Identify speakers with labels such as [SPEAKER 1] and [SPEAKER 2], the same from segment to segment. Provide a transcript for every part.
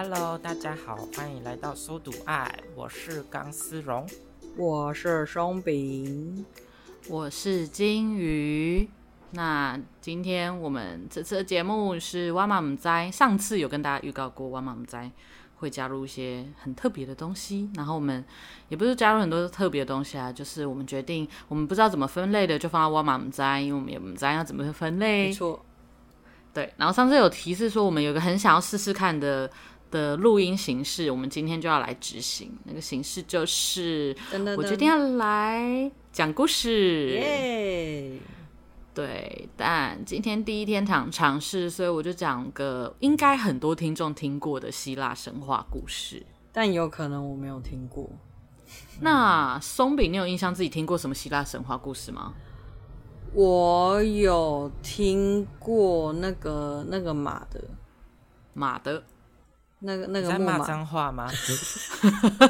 [SPEAKER 1] Hello，大家好，欢迎来到苏读爱，我是钢丝绒，
[SPEAKER 2] 我是松饼，
[SPEAKER 3] 我是金鱼。那今天我们这次的节目是哇嘛唔知，上次有跟大家预告过哇嘛唔知会加入一些很特别的东西，然后我们也不是加入很多特别的东西啊，就是我们决定我们不知道怎么分类的，就放到哇嘛唔知，因为我们也不知道要怎么分类。
[SPEAKER 2] 没错，
[SPEAKER 3] 对。然后上次有提示说我们有个很想要试试看的的录音形式，我们今天就要来执行。那个形式就是我决定要来讲故事。
[SPEAKER 2] 耶！
[SPEAKER 3] 对，但今天第一天尝尝试，所以我就讲个应该很多听众听过的希腊神话故事，
[SPEAKER 2] 但有可能我没有听过。
[SPEAKER 3] 那松饼，你有印象自己听过什么希腊神话故事吗？
[SPEAKER 2] 我有听过那个那个马的
[SPEAKER 3] 马的，
[SPEAKER 2] 那个那个
[SPEAKER 1] 在
[SPEAKER 2] 木马
[SPEAKER 1] 骂脏话吗？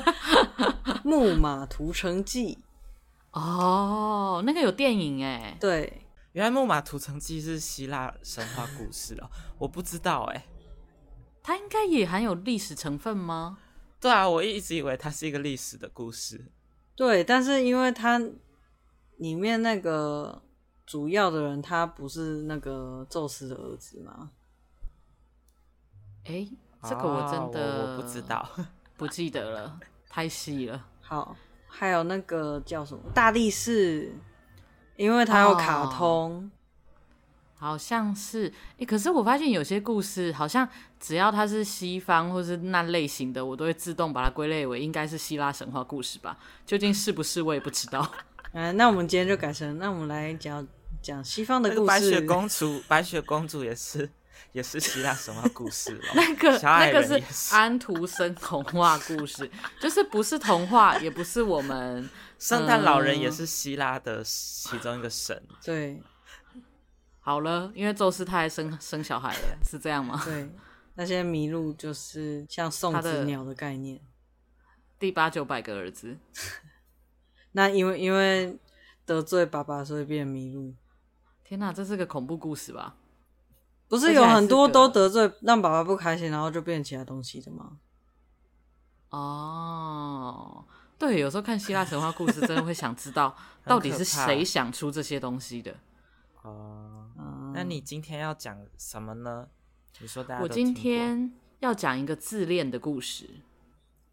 [SPEAKER 2] 木马屠城记。
[SPEAKER 3] 哦，那个有电影哎，
[SPEAKER 2] 对。
[SPEAKER 1] 原来《木马屠城记》是希腊神话故事哦，我不知道哎。
[SPEAKER 3] 它应该也含有历史成分吗？
[SPEAKER 1] 对啊，我一直以为它是一个历史的故事。
[SPEAKER 2] 对，但是因为它里面那个主要的人，他不是那个宙斯的儿子吗？
[SPEAKER 3] 哎，这个我真的、
[SPEAKER 1] 哦、我，我不知道，
[SPEAKER 3] 不记得了，太细了。
[SPEAKER 2] 好，还有那个叫什么大力士。因为它有卡通，
[SPEAKER 3] 哦、好像是、欸。可是我发现有些故事，好像只要它是西方或是那类型的，我都会自动把它归类为应该是希腊神话故事吧。究竟是不是，我也不知道。
[SPEAKER 2] 嗯，那我们今天就改成，那我们来讲讲西方的故事。
[SPEAKER 1] 白雪公主，白雪公主也是也是希腊神话故事了。
[SPEAKER 3] 那个那个是安徒生童话故事，就是不是童话，也不是我们。
[SPEAKER 1] 圣诞老人也是希腊的其中一个神。
[SPEAKER 2] 嗯、对，
[SPEAKER 3] 好了，因为宙斯他还生生小孩了，是这样吗？
[SPEAKER 2] 对，那些麋鹿就是像送子鸟的概念，
[SPEAKER 3] 第八九百个儿子。
[SPEAKER 2] 那因为因为得罪爸爸，所以变麋鹿。
[SPEAKER 3] 天哪，这是个恐怖故事吧？
[SPEAKER 2] 不是有很多都得罪让爸爸不开心，然后就变其他东西的吗？
[SPEAKER 3] 哦。对，有时候看希腊神话故事，真的会想知道 到底是谁想出这些东西的。
[SPEAKER 1] 哦、呃，那你今天要讲什么呢？你说大家，
[SPEAKER 3] 我今天要讲一个自恋的故事。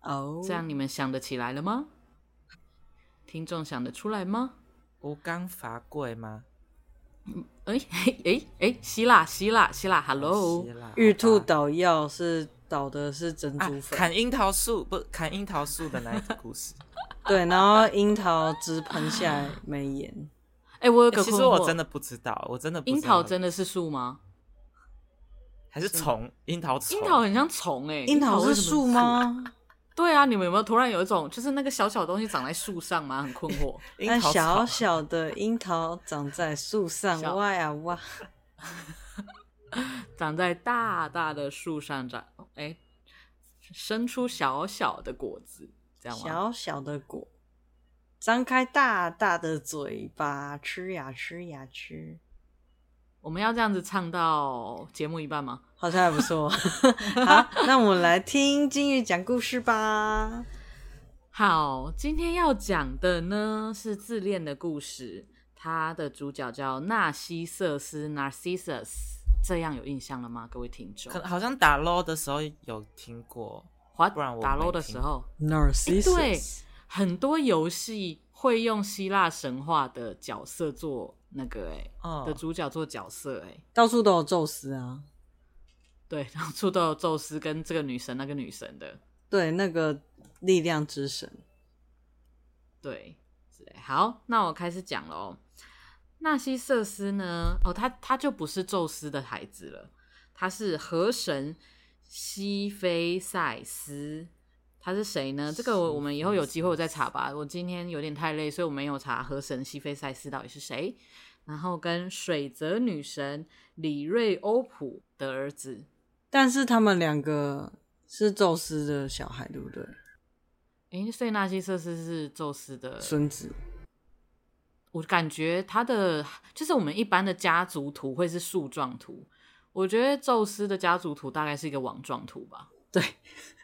[SPEAKER 2] 哦，
[SPEAKER 3] 这样你们想得起来了吗？听众想得出来吗？
[SPEAKER 1] 吴刚伐桂吗？
[SPEAKER 3] 嗯，哎哎哎，希腊希腊希腊，Hello，
[SPEAKER 2] 玉兔捣药是。捣的是珍珠粉，
[SPEAKER 1] 啊、砍樱桃树不砍樱桃树的那一个故事，
[SPEAKER 2] 对，然后樱桃汁喷下来没盐。
[SPEAKER 3] 哎、欸，我有个、欸、
[SPEAKER 1] 其实我真的不知道，我真的不知道
[SPEAKER 3] 樱桃真的是树吗？
[SPEAKER 1] 还是虫？樱桃虫？
[SPEAKER 3] 樱桃很像虫哎，
[SPEAKER 2] 樱桃是树吗？
[SPEAKER 3] 对啊，你们有没有突然有一种，就是那个小小的东西长在树上吗？很困惑。
[SPEAKER 2] 那小小的樱桃长在树上，哇呀哇！
[SPEAKER 3] 长在大大的树上长，哎，生出小小的果子，这样吗？
[SPEAKER 2] 小小的果，张开大大的嘴巴，吃呀吃呀吃。
[SPEAKER 3] 我们要这样子唱到节目一半吗？
[SPEAKER 2] 好像还不错。好，那我们来听金鱼讲故事吧。
[SPEAKER 3] 好，今天要讲的呢是自恋的故事，它的主角叫纳西瑟斯 （Narcissus）。这样有印象了吗，各位听众？
[SPEAKER 1] 可好像打 low 的时候有听过，不然我
[SPEAKER 3] 打 low 的时候
[SPEAKER 2] ，Narcissus。
[SPEAKER 3] 对，很多游戏会用希腊神话的角色做那个哎、
[SPEAKER 1] 哦，
[SPEAKER 3] 的主角做角色哎，
[SPEAKER 2] 到处都有宙斯啊，
[SPEAKER 3] 对，到处都有宙斯跟这个女神那个女神的，
[SPEAKER 2] 对，那个力量之神，
[SPEAKER 3] 对，好，那我开始讲喽。纳西瑟斯呢？哦，他他就不是宙斯的孩子了，他是河神西菲塞斯。他是谁呢？这个我们以后有机会我再查吧。我今天有点太累，所以我没有查河神西非赛斯到底是谁。然后跟水泽女神里瑞欧普的儿子，
[SPEAKER 2] 但是他们两个是宙斯的小孩，对不对？
[SPEAKER 3] 诶，所以纳西瑟斯是宙斯的
[SPEAKER 2] 孙子。
[SPEAKER 3] 我感觉他的就是我们一般的家族图会是树状图，我觉得宙斯的家族图大概是一个网状图吧。
[SPEAKER 2] 对，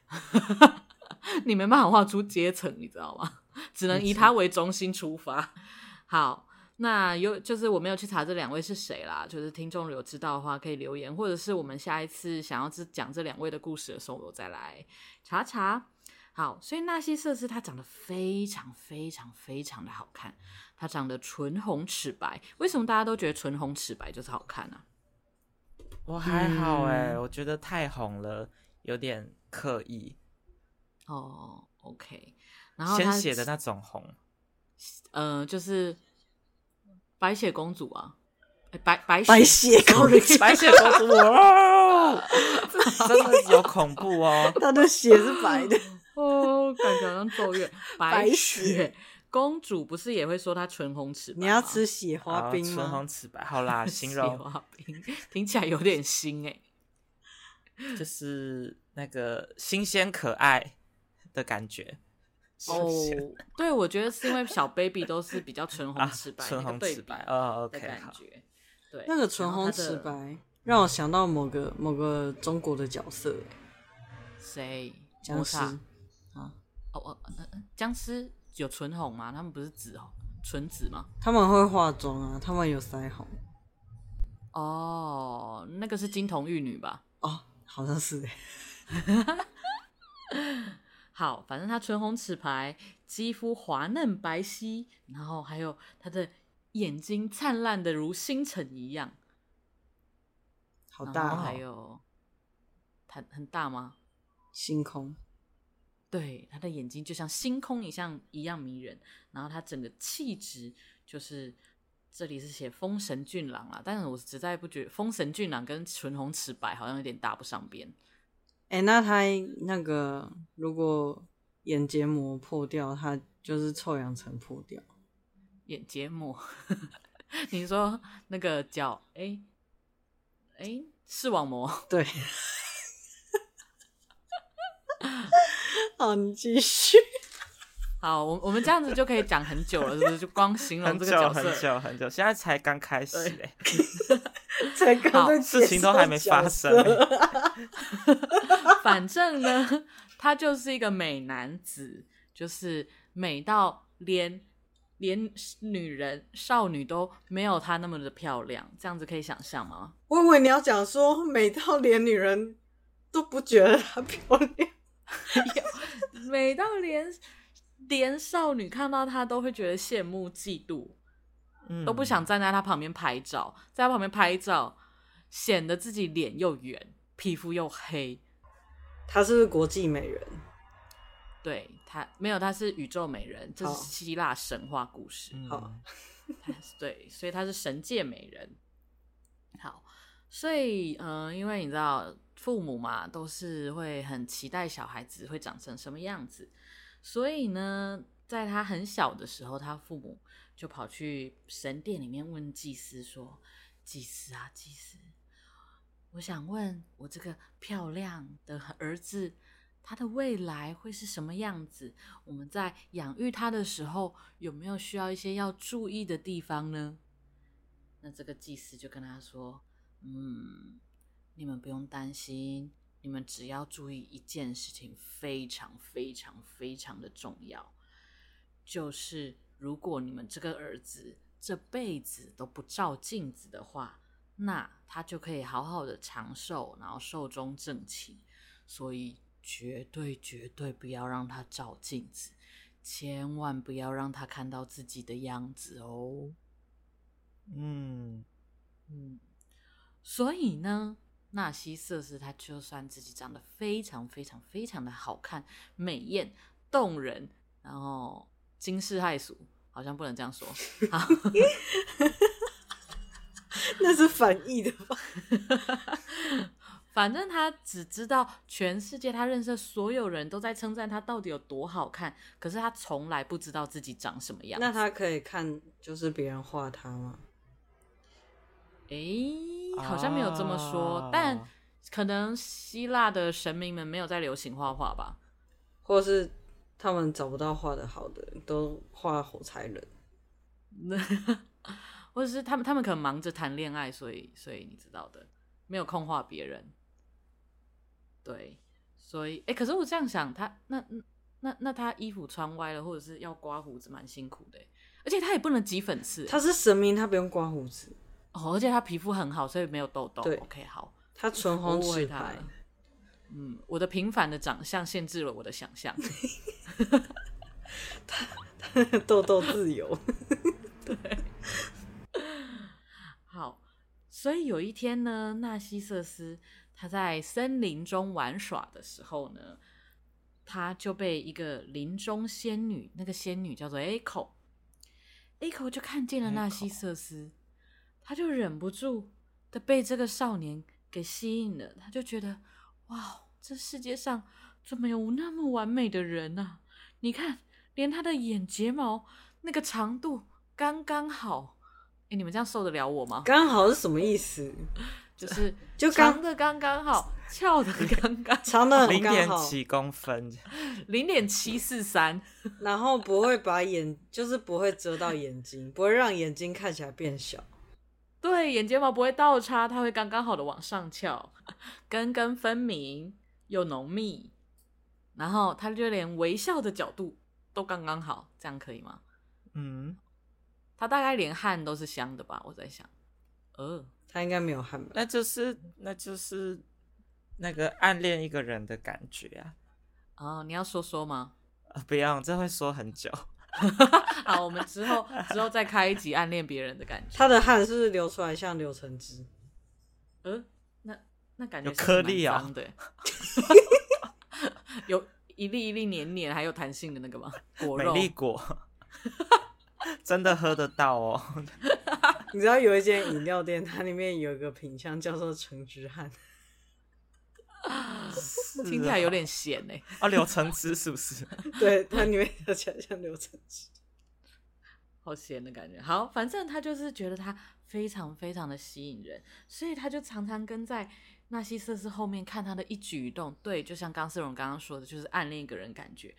[SPEAKER 3] 你没办法画出阶层，你知道吗？只能以他为中心出发。好，那有就是我没有去查这两位是谁啦，就是听众有知道的话可以留言，或者是我们下一次想要讲这两位的故事的时候，我再来查查。好，所以纳西瑟斯他长得非常非常非常的好看，他长得唇红齿白。为什么大家都觉得唇红齿白就是好看呢、啊？
[SPEAKER 1] 我还好哎、欸，嗯、我觉得太红了，有点刻意。
[SPEAKER 3] 哦，OK，然后
[SPEAKER 1] 鲜血的那种红，
[SPEAKER 3] 呃，就是白雪公主啊，欸、白白
[SPEAKER 2] 白雪公主，
[SPEAKER 1] 白雪公主哦，真的有恐怖哦，
[SPEAKER 2] 她的血是白的。
[SPEAKER 3] 哦，感觉好像咒怨。白雪公主不是也会说她唇红齿白？
[SPEAKER 2] 你要吃雪花冰吗？
[SPEAKER 1] 唇红齿白，好啦，形容。
[SPEAKER 3] 雪花冰听起来有点腥哎，
[SPEAKER 1] 就是那个新鲜可爱的感觉。
[SPEAKER 3] 哦，对，我觉得是因为小 baby 都是比较唇红齿白，
[SPEAKER 1] 唇红齿白哦，OK，
[SPEAKER 3] 感觉。对，
[SPEAKER 2] 那个唇红齿白让我想到某个某个中国的角色，
[SPEAKER 3] 谁？
[SPEAKER 2] 僵尸。
[SPEAKER 3] 啊哦哦僵尸有唇红吗？他们不是紫哦，唇紫吗？
[SPEAKER 2] 他们会化妆啊，他们有腮红。
[SPEAKER 3] 哦，那个是金童玉女吧？
[SPEAKER 2] 哦，好像是哎。
[SPEAKER 3] 好，反正他唇红齿白，肌肤滑嫩白皙，然后还有他的眼睛灿烂的如星辰一样。
[SPEAKER 2] 好大哦。
[SPEAKER 3] 还有，它很大吗？
[SPEAKER 2] 星空。
[SPEAKER 3] 对，他的眼睛就像星空一样一样迷人，然后他整个气质就是，这里是写风神俊朗啊，但是我实在不觉得丰神俊朗跟唇红齿白好像有点搭不上边。
[SPEAKER 2] 哎，那他那个如果眼结膜破掉，他就是臭氧层破掉。
[SPEAKER 3] 眼结膜？你说那个叫？哎哎，视网膜？
[SPEAKER 2] 对。好，你继续。
[SPEAKER 3] 好，我我们这样子就可以讲很久了，是不是？就光形容这个角色，
[SPEAKER 1] 很久很久很久，现在才刚开始哎，
[SPEAKER 2] 才刚
[SPEAKER 1] 事情都还没发生。
[SPEAKER 3] 反正呢，他就是一个美男子，就是美到连连女人少女都没有他那么的漂亮，这样子可以想象吗？
[SPEAKER 2] 我以为你要讲说美到连女人都不觉得她漂亮。
[SPEAKER 3] 美到连连少女看到他都会觉得羡慕嫉妒，嗯，都不想站在他旁边拍照，在他旁边拍照显得自己脸又圆，皮肤又黑。
[SPEAKER 2] 她是不是国际美人？
[SPEAKER 3] 对，她没有，她是宇宙美人，这是希腊神话故事。
[SPEAKER 2] 好，
[SPEAKER 3] 对，所以她是神界美人。好，所以嗯、呃，因为你知道。父母嘛，都是会很期待小孩子会长成什么样子，所以呢，在他很小的时候，他父母就跑去神殿里面问祭司说：“祭司啊，祭司，我想问我这个漂亮的儿子，他的未来会是什么样子？我们在养育他的时候，有没有需要一些要注意的地方呢？”那这个祭司就跟他说：“嗯。”你们不用担心，你们只要注意一件事情，非常非常非常的重要，就是如果你们这个儿子这辈子都不照镜子的话，那他就可以好好的长寿，然后寿终正寝。所以绝对绝对不要让他照镜子，千万不要让他看到自己的样子哦。
[SPEAKER 1] 嗯
[SPEAKER 3] 嗯，所以呢？纳西瑟斯，他就算自己长得非常非常非常的好看、美艳、动人，然后惊世骇俗，好像不能这样说。好
[SPEAKER 2] 那是反义的吧？
[SPEAKER 3] 反正他只知道全世界，他认识的所有人都在称赞他到底有多好看，可是他从来不知道自己长什么样。
[SPEAKER 2] 那他可以看，就是别人画他吗？
[SPEAKER 3] 哎、欸，好像没有这么说，啊、但可能希腊的神明们没有在流行画画吧，
[SPEAKER 2] 或是他们找不到画的好的，都画火柴人，
[SPEAKER 3] 或者是他们他们可能忙着谈恋爱，所以所以你知道的，没有空画别人。对，所以，哎、欸，可是我这样想，他那那那他衣服穿歪了，或者是要刮胡子，蛮辛苦的。而且他也不能挤粉刺。
[SPEAKER 2] 他是神明，他不用刮胡子。
[SPEAKER 3] 哦，而且他皮肤很好，所以没有痘痘。
[SPEAKER 2] 对
[SPEAKER 3] ，OK，好。
[SPEAKER 2] 他唇红齿白。
[SPEAKER 3] 嗯，我的平凡的长相限制了我的想象。
[SPEAKER 2] 他他痘痘自由。
[SPEAKER 3] 对。好，所以有一天呢，纳西瑟斯他在森林中玩耍的时候呢，他就被一个林中仙女，那个仙女叫做 Echo，Echo 就看见了纳西瑟斯。他就忍不住的被这个少年给吸引了，他就觉得，哇，这世界上怎么有那么完美的人呢？啊？你看，连他的眼睫毛那个长度刚刚好。哎，你们这样受得了我吗？
[SPEAKER 2] 刚好是什么意思？
[SPEAKER 3] 就是就长的刚刚好，翘的刚刚
[SPEAKER 2] 长的
[SPEAKER 1] 零点几公分，
[SPEAKER 3] 零点七四三，
[SPEAKER 2] 然后不会把眼，就是不会遮到眼睛，不会让眼睛看起来变小。
[SPEAKER 3] 对，眼睫毛不会倒插，它会刚刚好的往上翘，根根分明又浓密，然后它就连微笑的角度都刚刚好，这样可以吗？
[SPEAKER 1] 嗯，
[SPEAKER 3] 它大概连汗都是香的吧？我在想，呃，
[SPEAKER 2] 他应该没有汗吧？
[SPEAKER 1] 那就是那就是那个暗恋一个人的感觉啊！
[SPEAKER 3] 哦，你要说说吗？
[SPEAKER 1] 呃，不要，这会说很久。
[SPEAKER 3] 好，我们之后之后再开一集暗恋别人的感觉。
[SPEAKER 2] 他的汗是不是流出来像柳橙汁？
[SPEAKER 3] 呃，那那感觉
[SPEAKER 1] 有颗粒啊，
[SPEAKER 3] 对，有一粒一粒黏黏还有弹性的那个吗？果肉，
[SPEAKER 1] 美丽果，真的喝得到哦。
[SPEAKER 2] 你知道有一间饮料店，它里面有一个品相叫做橙汁汗。
[SPEAKER 3] 听起来有点咸呢。
[SPEAKER 1] 啊，柳橙汁是不是？
[SPEAKER 2] 对，它里面喝起来像柳橙汁，
[SPEAKER 3] 好咸的感觉。好，反正他就是觉得他非常非常的吸引人，所以他就常常跟在纳西瑟斯后面看他的一举一动。对，就像刚丝荣刚刚说的，就是暗恋一个人感觉，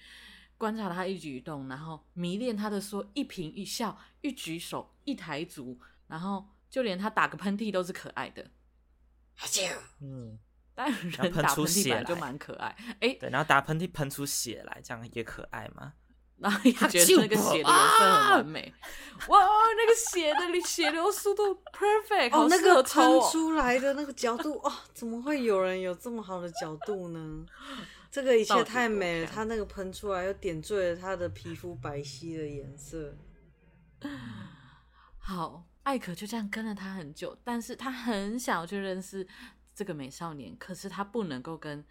[SPEAKER 3] 观察他一举一动，然后迷恋他的说一颦一笑、一举手、一抬足，然后就连他打个喷嚏都是可爱的。
[SPEAKER 1] 嗯。
[SPEAKER 3] 但人打喷嚏来就蛮可爱，哎、欸，
[SPEAKER 1] 对，然后打喷嚏喷出血来，这样也可爱吗？
[SPEAKER 3] 然后也觉得那个血的颜色很完美，啊、哇，那个血的血流速度 perfect，
[SPEAKER 2] 哦，那个喷出来的那个角度，哦，怎么会有人有这么好的角度呢？这个一切太美了，它那个喷出来又点缀了他的皮肤白皙的颜色。
[SPEAKER 3] 好，艾可就这样跟了他很久，但是他很想要去认识。这个美少年，可是他不能够跟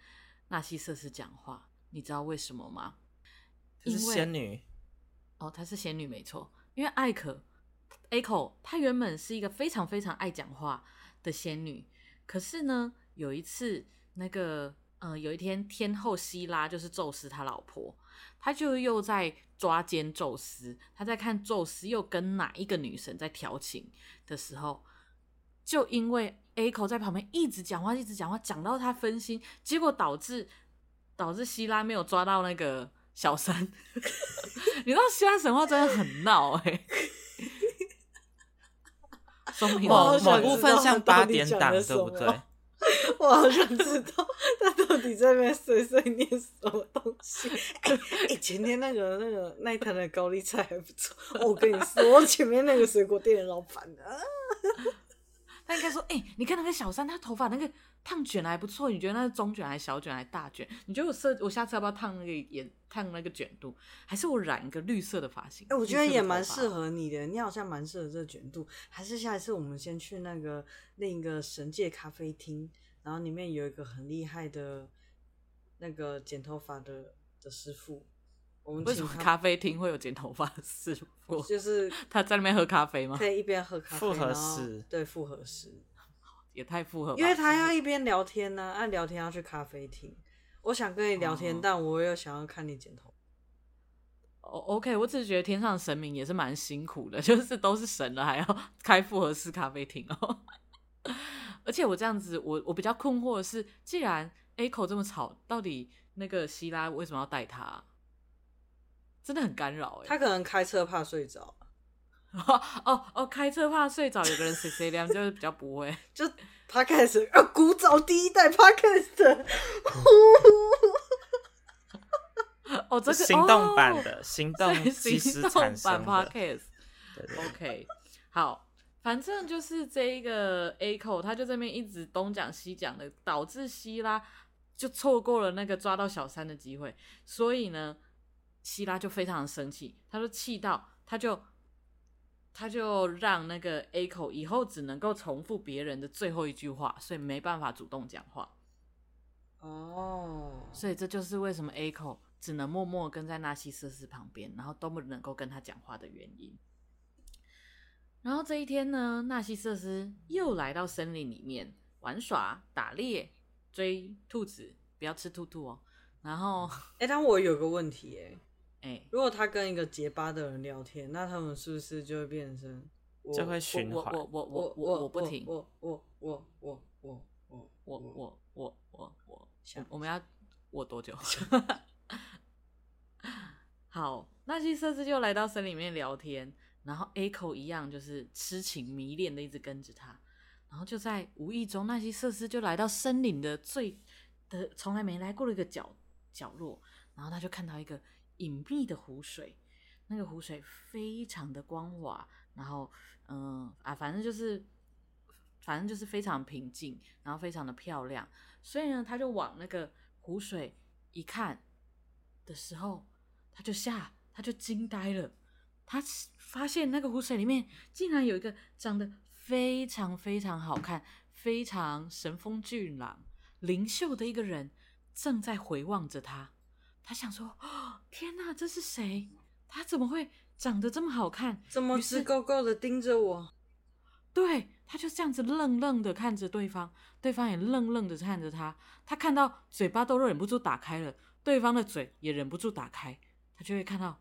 [SPEAKER 3] 纳西瑟斯讲话，你知道为什么吗？
[SPEAKER 1] 因为是仙女
[SPEAKER 3] 哦，她是仙女没错。因为艾可 Echo 她原本是一个非常非常爱讲话的仙女，可是呢，有一次那个呃，有一天天后希拉就是宙斯他老婆，他就又在抓奸宙斯，他在看宙斯又跟哪一个女神在调情的时候，就因为。Echo 在旁边一直讲话，一直讲话，讲到他分心，结果导致导致希拉没有抓到那个小三。你知道希腊神话真的很闹哎、欸，
[SPEAKER 1] 某某部分像八点档，对不对？
[SPEAKER 2] 我好想知道他到底在那边碎碎念什么东西。哎、欸欸，前天那个那个那一摊的高丽菜还不错。我跟你说，前面那个水果店的老板啊。
[SPEAKER 3] 他应该说：“哎、欸，你看那个小三，他头发那个烫卷还不错。你觉得那是中卷还是小卷还是大卷？你觉得我设，我下次要不要烫那个颜，烫那个卷度，还是我染一个绿色的发型？哎、
[SPEAKER 2] 欸，我觉得也蛮适合你的，你好像蛮适合这个卷度。还是下一次我们先去那个另一个神界咖啡厅，然后里面有一个很厉害的那个剪头发的的师傅。”我们为什么
[SPEAKER 3] 咖啡厅会有剪头发的师傅？
[SPEAKER 2] 就是
[SPEAKER 3] 他在那边喝咖啡吗？
[SPEAKER 2] 可以一边喝咖啡，
[SPEAKER 1] 复合式，
[SPEAKER 2] 对，复合式
[SPEAKER 3] 也太复合。
[SPEAKER 2] 因为他要一边聊天呢、啊，按聊天要去咖啡厅。我想跟你聊天，哦、但我又想要看你剪头。
[SPEAKER 3] 哦，OK，我只是觉得天上神明也是蛮辛苦的，就是都是神了，还要开复合式咖啡厅哦。而且我这样子，我我比较困惑的是，既然 Echo 这么吵，到底那个希拉为什么要带他？真的很干扰哎，
[SPEAKER 2] 他可能开车怕睡着。
[SPEAKER 3] 哦哦哦，开车怕睡着，有个人谁谁亮就是比较不会，
[SPEAKER 2] 就 Podcast 啊，古早第一代 Podcast，
[SPEAKER 3] 哦，这个
[SPEAKER 1] 行动版的、
[SPEAKER 3] 哦、
[SPEAKER 1] 行动即时产生的。
[SPEAKER 3] 对对 OK，好，反正就是这一个 A-ko，他就这边一直东讲西讲的，导致希拉就错过了那个抓到小三的机会。所以呢，希拉就非常的生气，他就气到，他就他就让那个 A-ko 以后只能够重复别人的最后一句话，所以没办法主动讲话。
[SPEAKER 2] 哦，oh.
[SPEAKER 3] 所以这就是为什么 A-ko 只能默默跟在纳西瑟斯旁边，然后都不能够跟他讲话的原因。然后这一天呢，纳西瑟斯又来到森林里面玩耍、打猎、追兔子，不要吃兔兔哦。然后，
[SPEAKER 2] 哎、欸，但我有个问题、欸，哎，
[SPEAKER 3] 哎，
[SPEAKER 2] 如果他跟一个结巴的人聊天，那他们是不是就会变成
[SPEAKER 1] 就会循环？
[SPEAKER 3] 我我我我我我不停，
[SPEAKER 2] 我我我我我我
[SPEAKER 3] 我我我我我。
[SPEAKER 2] 想
[SPEAKER 3] 我们要我多久？好，纳西瑟斯就来到森林里面聊天，然后 A-ko 一样就是痴情迷恋的一直跟着他，然后就在无意中，纳西瑟斯就来到森林的最的从来没来过的一个角角落，然后他就看到一个隐秘的湖水，那个湖水非常的光滑，然后嗯啊，反正就是反正就是非常平静，然后非常的漂亮。所以呢，他就往那个湖水一看的时候，他就吓，他就惊呆了。他发现那个湖水里面竟然有一个长得非常非常好看、非常神风俊朗、灵秀的一个人正在回望着他。他想说：“哦，天哪，这是谁？他怎么会长得这么好看？
[SPEAKER 2] 怎么直勾勾的盯着我？”
[SPEAKER 3] 对。他就这样子愣愣的看着对方，对方也愣愣的看着他。他看到嘴巴都忍不住打开了，对方的嘴也忍不住打开。他就会看到，哇，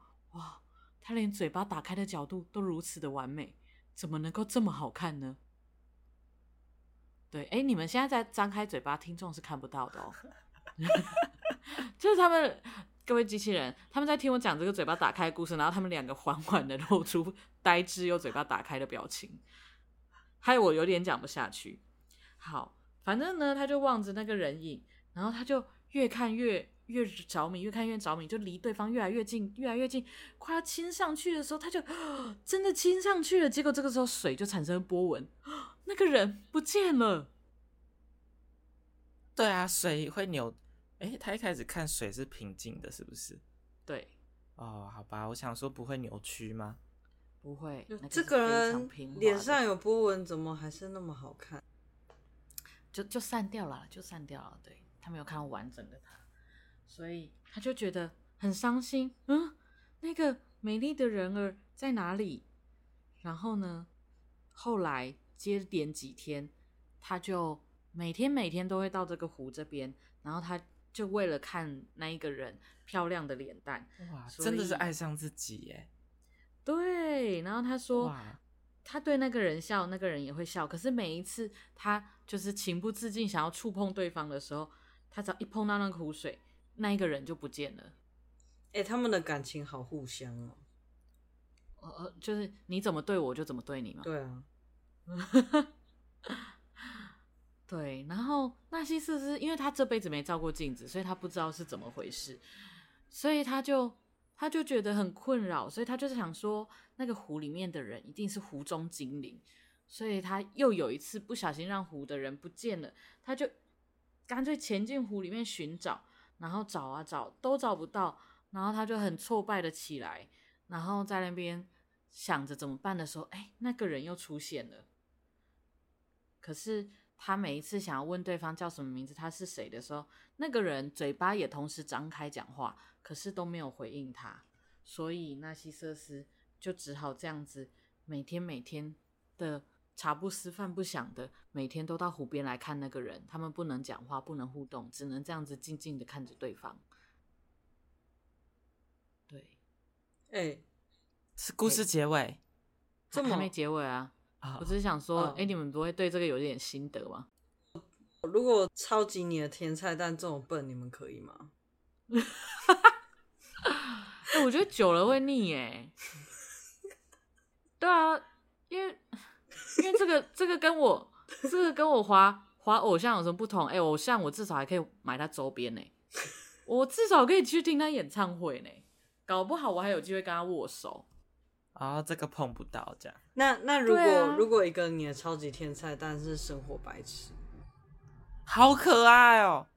[SPEAKER 3] 他连嘴巴打开的角度都如此的完美，怎么能够这么好看呢？对，哎，你们现在在张开嘴巴，听众是看不到的哦。就是他们各位机器人，他们在听我讲这个嘴巴打开的故事，然后他们两个缓缓的露出呆滞又嘴巴打开的表情。害我有点讲不下去。好，反正呢，他就望着那个人影，然后他就越看越越着迷，越看越着迷，就离对方越来越近，越来越近，快要亲上去的时候，他就真的亲上去了。结果这个时候水就产生了波纹，那个人不见了。
[SPEAKER 1] 对啊，水会扭。哎，他一开始看水是平静的，是不是？
[SPEAKER 3] 对。
[SPEAKER 1] 哦，好吧，我想说不会扭曲吗？
[SPEAKER 3] 不会，
[SPEAKER 2] 这个人脸上有波纹，怎么还是那么好看？
[SPEAKER 3] 就就散掉了，就散掉了。对，他没有看到完整的他，所以他就觉得很伤心。嗯，那个美丽的人儿在哪里？然后呢，后来接连几天，他就每天每天都会到这个湖这边，然后他就为了看那一个人漂亮的脸蛋，
[SPEAKER 1] 哇，真的是爱上自己耶。
[SPEAKER 3] 对，然后他说，他对那个人笑，那个人也会笑。可是每一次他就是情不自禁想要触碰对方的时候，他只要一碰到那个湖水，那一个人就不见了。
[SPEAKER 2] 哎，他们的感情好互相哦。
[SPEAKER 3] 呃，就是你怎么对我，就怎么对你嘛。
[SPEAKER 2] 对啊。
[SPEAKER 3] 对，然后纳西斯是，因为他这辈子没照过镜子，所以他不知道是怎么回事，所以他就。他就觉得很困扰，所以他就是想说，那个湖里面的人一定是湖中精灵，所以他又有一次不小心让湖的人不见了，他就干脆潜进湖里面寻找，然后找啊找都找不到，然后他就很挫败的起来，然后在那边想着怎么办的时候，哎，那个人又出现了，可是他每一次想要问对方叫什么名字，他是谁的时候，那个人嘴巴也同时张开讲话。可是都没有回应他，所以纳西瑟斯就只好这样子，每天每天的茶不思饭不想的，每天都到湖边来看那个人。他们不能讲话，不能互动，只能这样子静静的看着对方。对，
[SPEAKER 2] 哎、欸，
[SPEAKER 1] 是故事结尾，
[SPEAKER 3] 欸、这么还没结尾啊？哦、我只是想说，哎、哦欸，你们不会对这个有点心得吗？
[SPEAKER 2] 如果超级你的天菜，蛋这么笨，你们可以吗？
[SPEAKER 3] 欸、我觉得久了会腻哎。对啊，因为因为这个这个跟我这个跟我滑滑偶像有什么不同？哎、欸，偶像我至少还可以买他周边呢。我至少可以去听他演唱会呢，搞不好我还有机会跟他握手。
[SPEAKER 1] 哦，这个碰不到这样。
[SPEAKER 2] 那那如果、
[SPEAKER 3] 啊、
[SPEAKER 2] 如果一个你的超级天才，但是生活白痴，
[SPEAKER 1] 好可爱哦！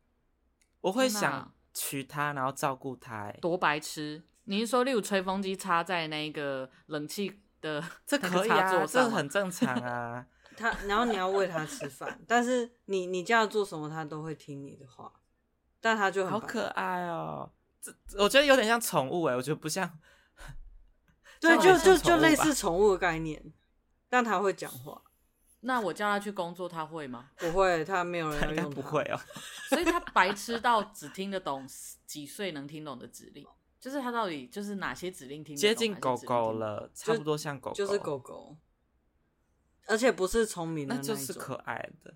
[SPEAKER 1] 我
[SPEAKER 3] 会
[SPEAKER 1] 想娶她，然后照顾她。
[SPEAKER 3] 多白痴！你是说，例如吹风机插在那个冷气的
[SPEAKER 1] 这可以啊，
[SPEAKER 3] 这
[SPEAKER 1] 很正常啊。
[SPEAKER 2] 他然后你要喂他吃饭，但是你你叫他做什么，他都会听你的话。但他就很
[SPEAKER 1] 好可爱哦，这我觉得有点像宠物哎，我觉得不像。
[SPEAKER 2] 对，就就就类似宠物的概念，但他会讲话。
[SPEAKER 3] 那我叫他去工作，他会吗？
[SPEAKER 2] 不会，他没有人要用他。
[SPEAKER 1] 不会哦。
[SPEAKER 3] 所以他白痴到只听得懂几岁能听懂的指令，就是它到底就是哪些指令听？
[SPEAKER 1] 接近狗狗了，差不多像狗狗，
[SPEAKER 2] 就是狗狗，而且不是聪明的那，
[SPEAKER 1] 那就是可爱的。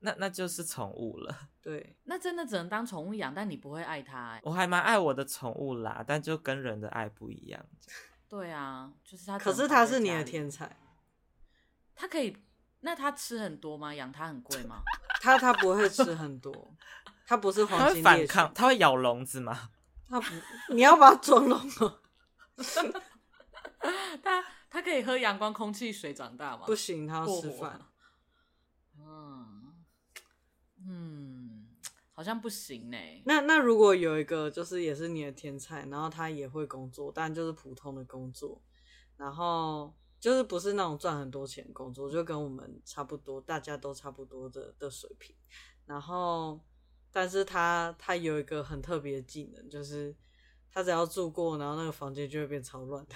[SPEAKER 1] 那那就是宠物了，
[SPEAKER 2] 对，
[SPEAKER 3] 那真的只能当宠物养，但你不会爱它、欸。
[SPEAKER 1] 我还蛮爱我的宠物啦，但就跟人的爱不一样。
[SPEAKER 3] 对啊，就是它。
[SPEAKER 2] 可是它是你的天才，
[SPEAKER 3] 它可以？那它吃很多吗？养它很贵吗？
[SPEAKER 2] 它它不会吃很多，它不是黄金。
[SPEAKER 1] 它会反抗？它会咬笼子吗？
[SPEAKER 2] 它不，你要把它装笼哦。
[SPEAKER 3] 他他可以喝阳光、空气、水长大吗？
[SPEAKER 2] 不行，他要吃饭。
[SPEAKER 3] 嗯。嗯，好像不行呢。
[SPEAKER 2] 那那如果有一个就是也是你的天才，然后他也会工作，但就是普通的工作，然后就是不是那种赚很多钱工作，就跟我们差不多，大家都差不多的的水平。然后，但是他他有一个很特别的技能，就是他只要住过，然后那个房间就会变超乱的。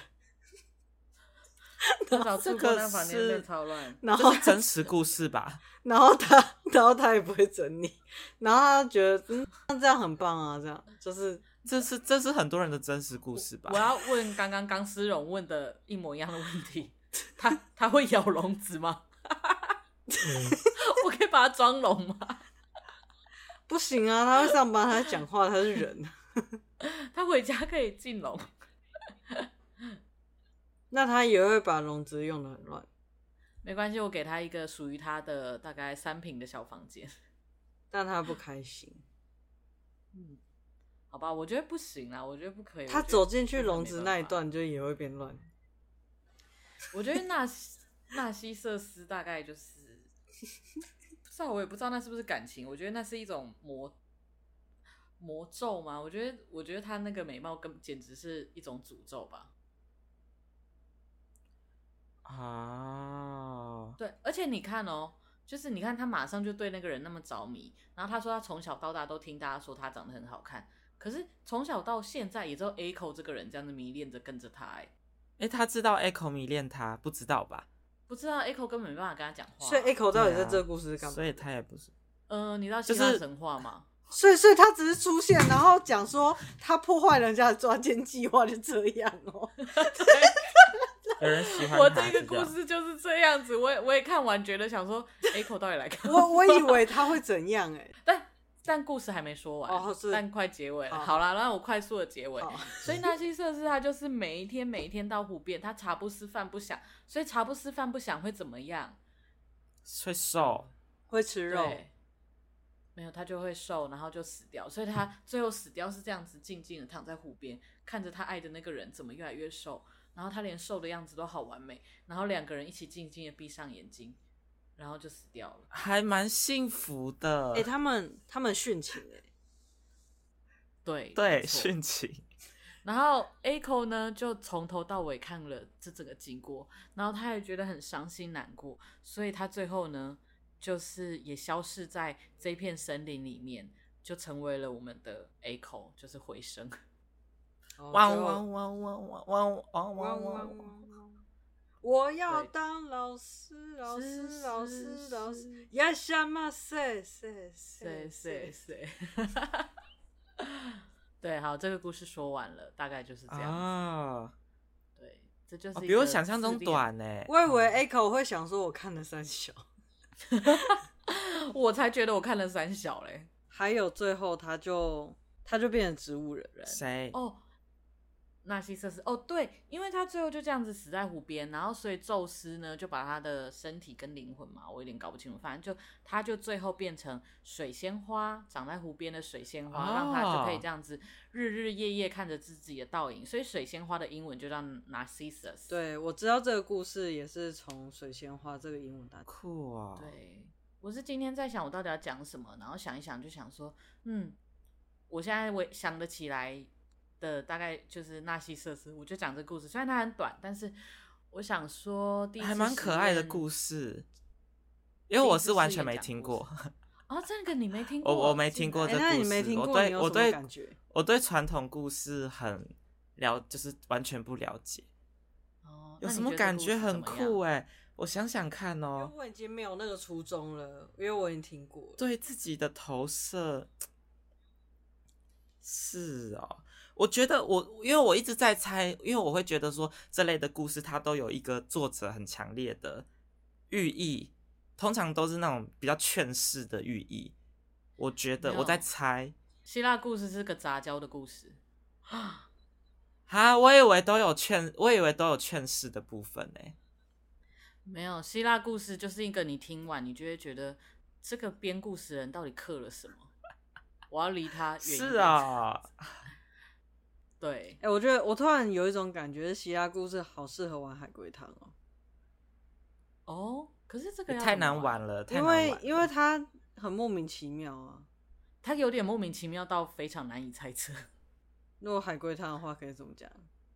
[SPEAKER 3] 多少次过那房间变超乱，
[SPEAKER 1] 然后真 实故事吧。
[SPEAKER 2] 然后他，然后他也不会整理，然后他觉得嗯，这样很棒啊，这样就是
[SPEAKER 1] 这是这是很多人的真实故事吧。
[SPEAKER 3] 我，我要问刚刚钢丝绒问的一模一样的问题，他他会咬笼子吗？我可以把它装笼吗？
[SPEAKER 2] 不行啊，他会上班，他讲话，他是人，
[SPEAKER 3] 他回家可以进笼。
[SPEAKER 2] 那他也会把笼子用的很乱。
[SPEAKER 3] 没关系，我给他一个属于他的大概三平的小房间，
[SPEAKER 2] 但他不开心。
[SPEAKER 3] 嗯，好吧，我觉得不行啊，我觉得不可以。
[SPEAKER 2] 他走进去笼子那一段就也会变乱。
[SPEAKER 3] 我觉得纳纳西瑟斯大概就是，不知道我也不知道那是不是感情。我觉得那是一种魔魔咒吗？我觉得，我觉得他那个美貌跟简直是一种诅咒吧。
[SPEAKER 1] 啊，
[SPEAKER 3] 对，而且你看哦，就是你看他马上就对那个人那么着迷，然后他说他从小到大都听大家说他长得很好看，可是从小到现在也只有 Echo 这个人这样子迷恋着跟着他，哎，
[SPEAKER 1] 哎，他知道 Echo 迷恋他，不知道吧？
[SPEAKER 3] 不知道，Echo 根本没办法跟他讲话，
[SPEAKER 2] 所以 Echo 到底在这个故事是干嘛？
[SPEAKER 1] 所以他也不是，
[SPEAKER 3] 嗯、呃，你知道希腊神话吗？
[SPEAKER 2] 所以，所以他只是出现，然后讲说他破坏人家的抓奸计划，就这样哦。
[SPEAKER 1] 有人喜欢
[SPEAKER 3] 我这个故事就是这样子，我也我也看完，觉得想说，Echo 到底来看
[SPEAKER 2] 我，我以为他会怎样哎、欸，
[SPEAKER 3] 但但故事还没说完，
[SPEAKER 2] 哦、
[SPEAKER 3] 但快结尾了。
[SPEAKER 2] 好，
[SPEAKER 3] 好啦，那我快速的结尾。
[SPEAKER 2] 好
[SPEAKER 3] 所以纳西瑟斯他就是每一天每一天到湖边，他茶不思饭不想，所以茶不思饭不想会怎么样？
[SPEAKER 1] 会瘦，
[SPEAKER 2] 会吃肉。
[SPEAKER 3] 没有，他就会瘦，然后就死掉。所以他 最后死掉是这样子，静静的躺在湖边，看着他爱的那个人怎么越来越瘦。然后他连瘦的样子都好完美，然后两个人一起静静的闭上眼睛，然后就死掉了，
[SPEAKER 1] 还蛮幸福的。
[SPEAKER 2] 哎、欸，他们他们殉情 哎，
[SPEAKER 3] 对
[SPEAKER 1] 对殉情。
[SPEAKER 3] 然后 Echo 呢，就从头到尾看了这整个经过，然后他也觉得很伤心难过，所以他最后呢，就是也消失在这片森林里面，就成为了我们的 Echo，就是回声。
[SPEAKER 2] 汪汪汪汪汪汪汪汪汪！我要当老师，老师，老师，老师。呀什么谁谁谁谁谁？
[SPEAKER 3] 对，好，这个故事说完了，大概就是这样。
[SPEAKER 1] 啊，
[SPEAKER 3] 对，这就是
[SPEAKER 1] 比我想象中短呢。
[SPEAKER 2] 我以为 Echo 会想说，我看了三小，
[SPEAKER 3] 我才觉得我看了三小嘞。
[SPEAKER 2] 还有最后，他就他就变成植物人了。
[SPEAKER 1] 谁？
[SPEAKER 3] 哦。纳西瑟斯哦，对，因为他最后就这样子死在湖边，然后所以宙斯呢就把他的身体跟灵魂嘛，我有点搞不清楚，反正就他就最后变成水仙花，长在湖边的水仙花，哦、让他就可以这样子日日夜夜看着自己的倒影，所以水仙花的英文就叫 Narcissus。
[SPEAKER 2] 对，我知道这个故事也是从水仙花这个英文来的。
[SPEAKER 1] 酷啊！
[SPEAKER 3] 对，我是今天在想我到底要讲什么，然后想一想就想说，嗯，我现在我想得起来。的大概就是纳西瑟斯，我就讲这个故事，虽然它很短，但是我想说第一，
[SPEAKER 1] 还蛮可爱的故事，因为我是完全没听过。
[SPEAKER 3] 哦，这个你没听过？
[SPEAKER 1] 我我没听过这个故事。
[SPEAKER 2] 欸、你没听过
[SPEAKER 1] 我对我
[SPEAKER 2] 对，
[SPEAKER 1] 我对传统故事很了，就是完全不了解。
[SPEAKER 3] 哦，
[SPEAKER 1] 有什么感觉很酷哎？我想想看哦。
[SPEAKER 2] 因为我已经没有那个初衷了，因为我已经听过。
[SPEAKER 1] 对自己的投射 是哦。我觉得我，因为我一直在猜，因为我会觉得说这类的故事它都有一个作者很强烈的寓意，通常都是那种比较劝世的寓意。我觉得我在猜，
[SPEAKER 3] 希腊故事是个杂交的故事
[SPEAKER 1] 啊，哈，我以为都有劝，我以为都有劝世的部分呢。
[SPEAKER 3] 没有，希腊故事就是一个你听完你就会觉得这个编故事人到底刻了什么，我要离他远。
[SPEAKER 1] 是啊。
[SPEAKER 3] 对，
[SPEAKER 2] 哎、欸，我觉得我突然有一种感觉，希腊故事好适合玩海龟汤哦。
[SPEAKER 3] 哦，可是这个
[SPEAKER 1] 太难玩了，
[SPEAKER 2] 因为因为它很莫名其妙啊，
[SPEAKER 3] 它有点莫名其妙到非常难以猜测。
[SPEAKER 2] 如果海龟汤的话，可以怎么讲？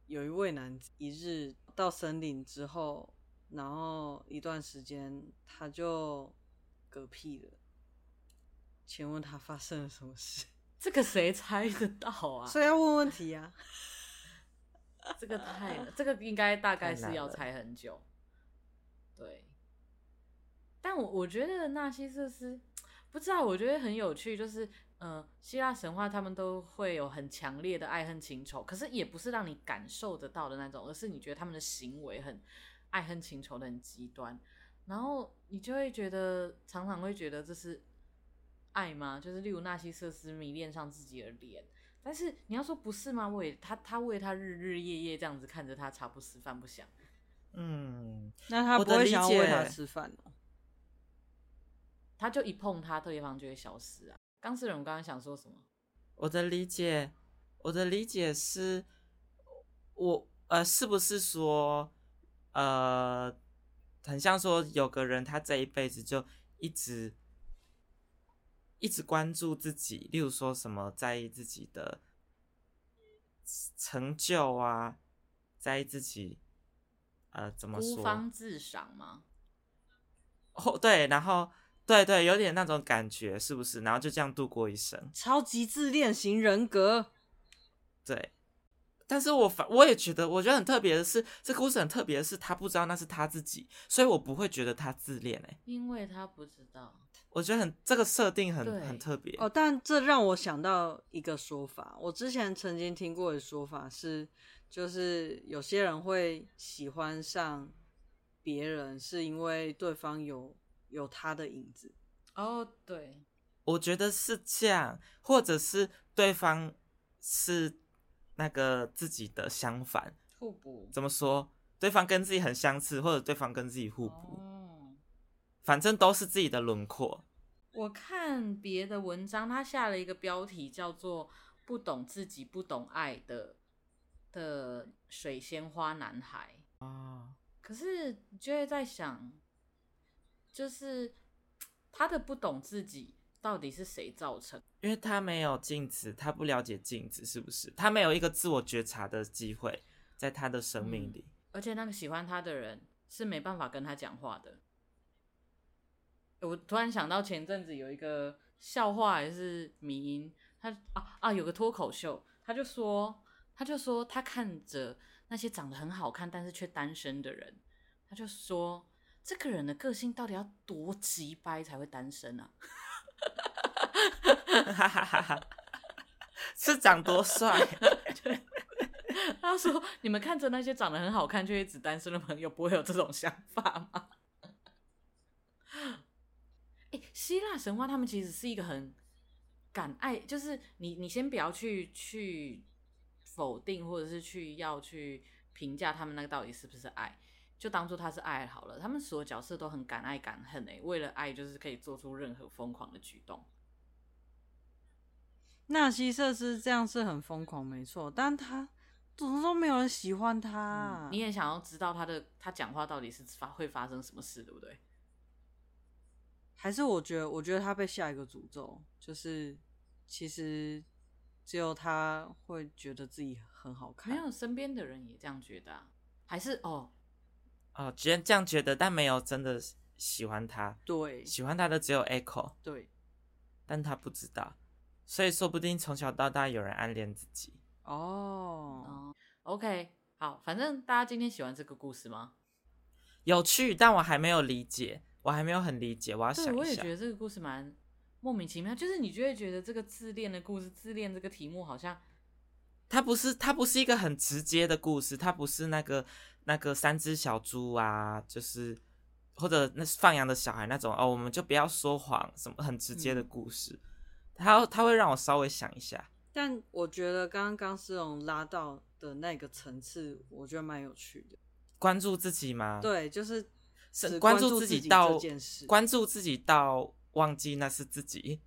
[SPEAKER 2] 有一位男子一日到森林之后，然后一段时间他就嗝屁了。请问他发生了什么事？
[SPEAKER 3] 这个谁猜得到啊？
[SPEAKER 2] 所以要问问题啊。
[SPEAKER 3] 这个太了，这个应该大概是要猜很久。对。但我我觉得纳西瑟斯不知道，我觉得很有趣，就是呃，希腊神话他们都会有很强烈的爱恨情仇，可是也不是让你感受得到的那种，而是你觉得他们的行为很爱恨情仇的很极端，然后你就会觉得常常会觉得这是。爱吗？就是例如纳西瑟斯迷恋上自己的脸，但是你要说不是吗？为他，他为他日日夜夜这样子看着他，茶不思饭不想。
[SPEAKER 1] 嗯，
[SPEAKER 2] 那他不会想要喂他吃饭哦。
[SPEAKER 3] 他就一碰他，对方就会消失啊。钢丝人，我刚刚想说什么？
[SPEAKER 1] 我的理解，我的理解是，我呃，是不是说，呃，很像说有个人，他这一辈子就一直。一直关注自己，例如说什么在意自己的成就啊，在意自己，呃，怎么说？
[SPEAKER 3] 孤芳自赏吗？
[SPEAKER 1] 哦，对，然后对对，有点那种感觉，是不是？然后就这样度过一生，
[SPEAKER 2] 超级自恋型人格，
[SPEAKER 1] 对。但是我反我也觉得，我觉得很特别的是，这个故事很特别的是，他不知道那是他自己，所以我不会觉得他自恋哎，
[SPEAKER 3] 因为他不知道。
[SPEAKER 1] 我觉得很这个设定很很特别
[SPEAKER 2] 哦，但这让我想到一个说法，我之前曾经听过的说法是，就是有些人会喜欢上别人，是因为对方有有他的影子。
[SPEAKER 3] 哦，对，
[SPEAKER 1] 我觉得是这样，或者是对方是那个自己的相反，
[SPEAKER 3] 互补。
[SPEAKER 1] 怎么说？对方跟自己很相似，或者对方跟自己互补。
[SPEAKER 3] 哦
[SPEAKER 1] 反正都是自己的轮廓。
[SPEAKER 3] 我看别的文章，他下了一个标题叫做“不懂自己、不懂爱的的水仙花男孩”
[SPEAKER 1] 啊。
[SPEAKER 3] 可是就会在想，就是他的不懂自己到底是谁造成？
[SPEAKER 1] 因为他没有镜子，他不了解镜子，是不是？他没有一个自我觉察的机会，在他的生命里。
[SPEAKER 3] 嗯，而且那个喜欢他的人是没办法跟他讲话的。我突然想到前阵子有一个笑话还是迷因，他啊啊有个脱口秀，他就说他就说他看着那些长得很好看但是却单身的人，他就说这个人的个性到底要多鸡掰才会单身啊？
[SPEAKER 1] 是长多帅？
[SPEAKER 3] 他说你们看着那些长得很好看却一直单身的朋友，不会有这种想法吗？欸，希腊神话他们其实是一个很敢爱，就是你你先不要去去否定，或者是去要去评价他们那个到底是不是爱，就当做他是爱好了。他们所有角色都很敢爱敢恨诶，为了爱就是可以做出任何疯狂的举动。
[SPEAKER 2] 纳西瑟斯这样是很疯狂，没错，但他怎么都没有人喜欢他。
[SPEAKER 3] 嗯，你也想要知道他的他讲话到底是发会发生什么事，对不对？
[SPEAKER 2] 还是我觉得，我觉得他被下一个诅咒，就是其实。只有他会觉得自己很好看，
[SPEAKER 3] 没有身边的人也这样觉得啊？还是哦
[SPEAKER 1] 哦，既然这样觉得，但没有真的喜欢他。
[SPEAKER 2] 对，
[SPEAKER 1] 喜欢他的只有 Echo。
[SPEAKER 2] 对，
[SPEAKER 1] 但他不知道，所以说不定从小到大有人暗恋自己。
[SPEAKER 2] 哦，
[SPEAKER 3] 哦，OK，好，反正大家今天喜欢这个故事吗？
[SPEAKER 1] 有趣，但我还没有理解，我还没有很理解，我要想一下。
[SPEAKER 3] 对，我也觉得这个故事蛮。莫名其妙，就是你就会觉得这个自恋的故事，自恋这个题目好像，
[SPEAKER 1] 它不是它不是一个很直接的故事，它不是那个那个三只小猪啊，就是或者那是放羊的小孩那种哦，我们就不要说谎，什么很直接的故事，它、嗯、它会让我稍微想一下。
[SPEAKER 2] 但我觉得刚刚钢丝绒拉到的那个层次，我觉得蛮有趣的。
[SPEAKER 1] 关注自己吗？
[SPEAKER 2] 对，就是
[SPEAKER 1] 是关注自己到
[SPEAKER 2] 这件事，
[SPEAKER 1] 关注自己到。忘记那是自己，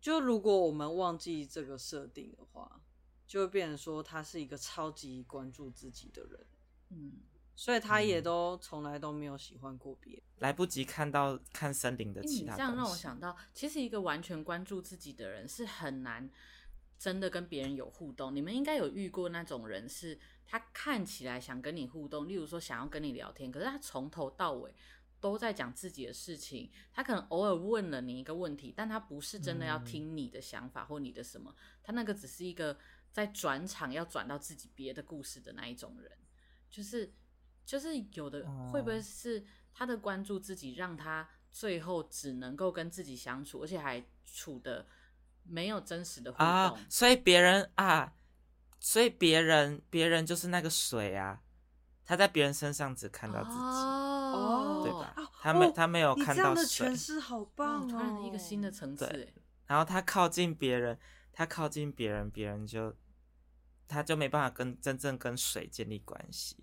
[SPEAKER 2] 就如果我们忘记这个设定的话，就会变成说他是一个超级关注自己的人，嗯，所以他也都从来都没有喜欢过别人，
[SPEAKER 1] 来不及看到看森林的其他。
[SPEAKER 3] 这样让我想到，其实一个完全关注自己的人是很难真的跟别人有互动。你们应该有遇过那种人，是他看起来想跟你互动，例如说想要跟你聊天，可是他从头到尾。都在讲自己的事情，他可能偶尔问了你一个问题，但他不是真的要听你的想法或你的什么，他那个只是一个在转场要转到自己别的故事的那一种人，就是就是有的会不会是他的关注自己，让他最后只能够跟自己相处，而且还处的没有真实的互动，
[SPEAKER 1] 啊，所以别人啊，所以别人别人就是那个水啊，他在别人身上只看到自己。啊
[SPEAKER 2] 哦，
[SPEAKER 1] 对吧？他没，他没有看到水。
[SPEAKER 2] 你这样的诠释好棒哦！
[SPEAKER 3] 突然一个新的层次。
[SPEAKER 1] 然后他靠近别人，他靠近别人，别人就他就没办法跟真正跟水建立关系。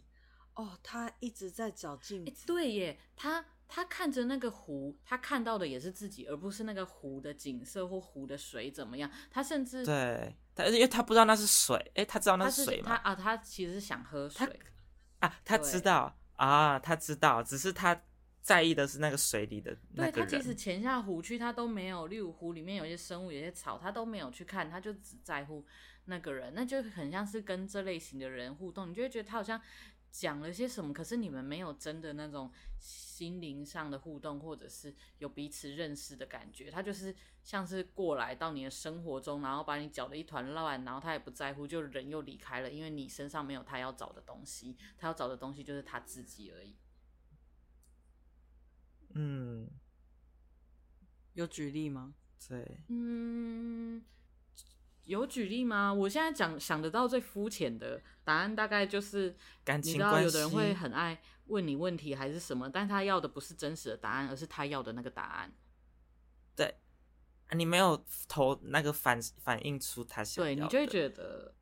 [SPEAKER 2] 哦，他一直在找镜子。
[SPEAKER 3] 对耶，他他看着那个湖，他看到的也是自己，而不是那个湖的景色或湖的水怎么样。他甚至
[SPEAKER 1] 对，他因为他不知道那是水，哎，他知道那是水吗？
[SPEAKER 3] 他啊，他其实是想喝水。
[SPEAKER 1] 啊，他知道。啊，他知道，只是他在意的是那个水里的那个人。
[SPEAKER 3] 对，他即使潜下湖去，他都没有。例如湖里面有些生物，有些草，他都没有去看，他就只在乎那个人。那就很像是跟这类型的人互动，你就会觉得他好像讲了些什么，可是你们没有真的那种心灵上的互动，或者是有彼此认识的感觉。他就是像是过来到你的生活中，然后把你搅得一团乱，然后他也不在乎，就人又离开了，因为你身上没有他要找的东西，他要找的东西就是他自己而已。
[SPEAKER 1] 嗯，
[SPEAKER 2] 有举例吗？
[SPEAKER 1] 对，
[SPEAKER 3] 嗯，有举例吗？我现在讲想得到最肤浅的答案，大概就是
[SPEAKER 1] 感情
[SPEAKER 3] 关有的人会很爱问你问题还是什么，但他要的不是真实的答案，而是他要的那个答案。
[SPEAKER 1] 对，你没有投那个反反映出他想要的，
[SPEAKER 3] 对，你就会觉得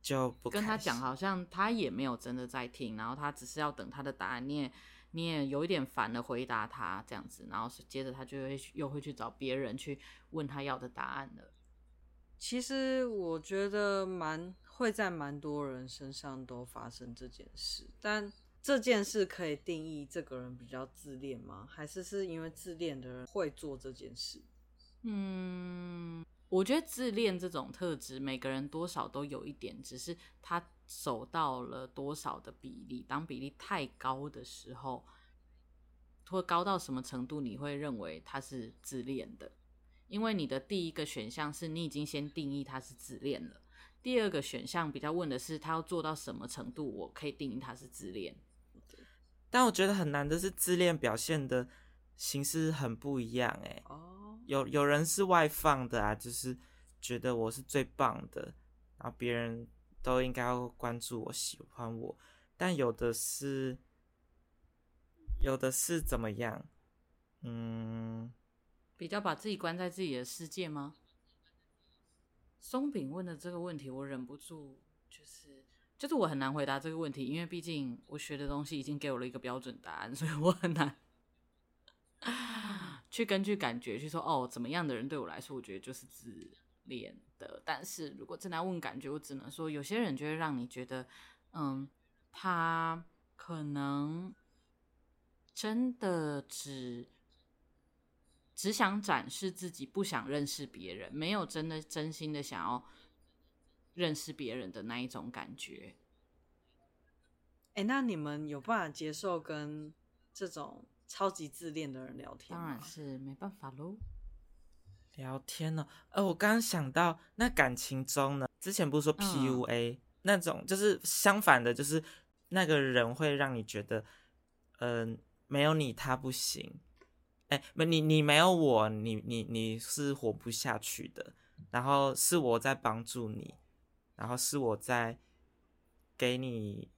[SPEAKER 1] 就不
[SPEAKER 3] 跟他讲，好像他也没有真的在听，然后他只是要等他的答案，你也。你也有一点烦的回答他这样子，然后接着他就会又会去找别人去问他要的答案了。
[SPEAKER 2] 其实我觉得蛮会在蛮多人身上都发生这件事，但这件事可以定义这个人比较自恋吗？还是是因为自恋的人会做这件事？
[SPEAKER 3] 嗯，我觉得自恋这种特质每个人多少都有一点，只是他。走到了多少的比例？当比例太高的时候，会高到什么程度？你会认为他是自恋的？因为你的第一个选项是你已经先定义他是自恋了。第二个选项比较问的是他要做到什么程度，我可以定义他是自恋。
[SPEAKER 1] 但我觉得很难的是，自恋表现的形式很不一样。哎，哦，有有人是外放的啊，就是觉得我是最棒的，然后别人。都应该要关注我，喜欢我，但有的是，有的是怎么样？嗯，
[SPEAKER 3] 比较把自己关在自己的世界吗？松饼问的这个问题，我忍不住就是就是我很难回答这个问题，因为毕竟我学的东西已经给我了一个标准答案，所以我很难去根据感觉去说哦，怎么样的人对我来说，我觉得就是自恋的。但是如果真的要问感觉，我只能说有些人就会让你觉得，嗯，他可能真的只。只想展示自己，不想认识别人，没有真的真心的想要认识别人的那一种感觉。
[SPEAKER 2] 哎、欸，那你们有办法接受跟这种超级自恋的人聊天？
[SPEAKER 3] 当然是没办法喽。
[SPEAKER 1] 聊天呢？呃，我刚刚想到，那感情中呢，之前不是说 PUA、嗯、那种，就是相反的，就是那个人会让你觉得，嗯、呃，没有你他不行。哎，没你，你没有我，你你你是活不下去的。然后是我在帮助你，然后是我在给你，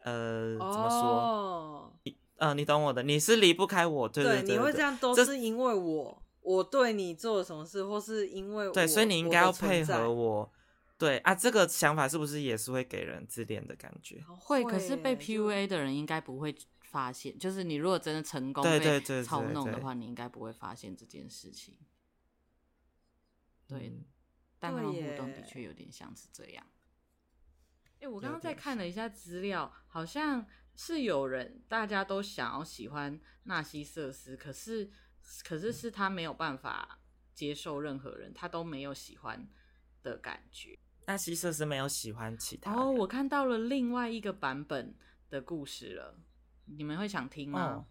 [SPEAKER 1] 呃，怎么说？你呃，你懂我的，你是离不开我，对对对，对，
[SPEAKER 2] 你会这样都是因为我，我对你做了什么事，或是因为我
[SPEAKER 1] 对，所以你应该要配合我。对啊，这个想法是不是也是会给人自恋的感觉？
[SPEAKER 3] 会，可是被 PUA 的人应该不会。发现就是你如果真的成功被操弄的话，你应该不会发现这件事情。对，但他们互动的确有点像是这样。哎，我刚刚在看了一下资料，好像是有人大家都想要喜欢纳西瑟斯，可是可是是他没有办法接受任何人，他都没有喜欢的感觉。
[SPEAKER 1] 纳西瑟斯没有喜欢其他。
[SPEAKER 3] 哦，我看到了另外一个版本的故事了。你们会想听吗？
[SPEAKER 2] 哦、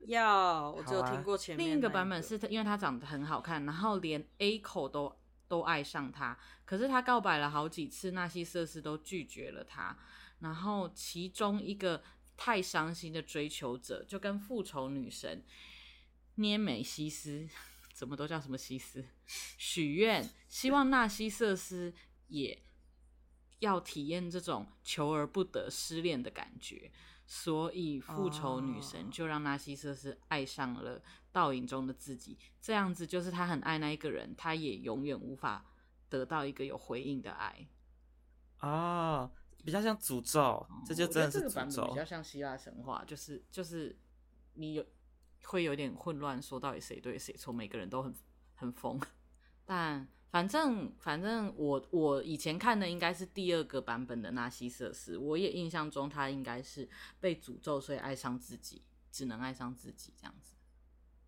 [SPEAKER 2] 要，我只有听过前面、啊、
[SPEAKER 3] 另一个版本，是他，因为他长得很好看，然后连 A 口都都爱上他，可是他告白了好几次，纳西瑟斯都拒绝了他。然后其中一个太伤心的追求者，就跟复仇女神涅美西斯，怎么都叫什么西斯，许愿希望纳西瑟斯也要体验这种求而不得失恋的感觉。所以复仇女神就让纳西瑟斯爱上了倒影中的自己，这样子就是他很爱那一个人，他也永远无法得到一个有回应的爱。
[SPEAKER 1] 啊，比较像诅咒，哦，这就真的是诅咒。
[SPEAKER 3] 比较像希腊神话，就是就是你有会有点混乱，说到底谁对谁错，每个人都很很疯，但。反正反正我我以前看的应该是第二个版本的纳西瑟斯，我也印象中他应该是被诅咒，所以爱上自己，只能爱上自己这样子。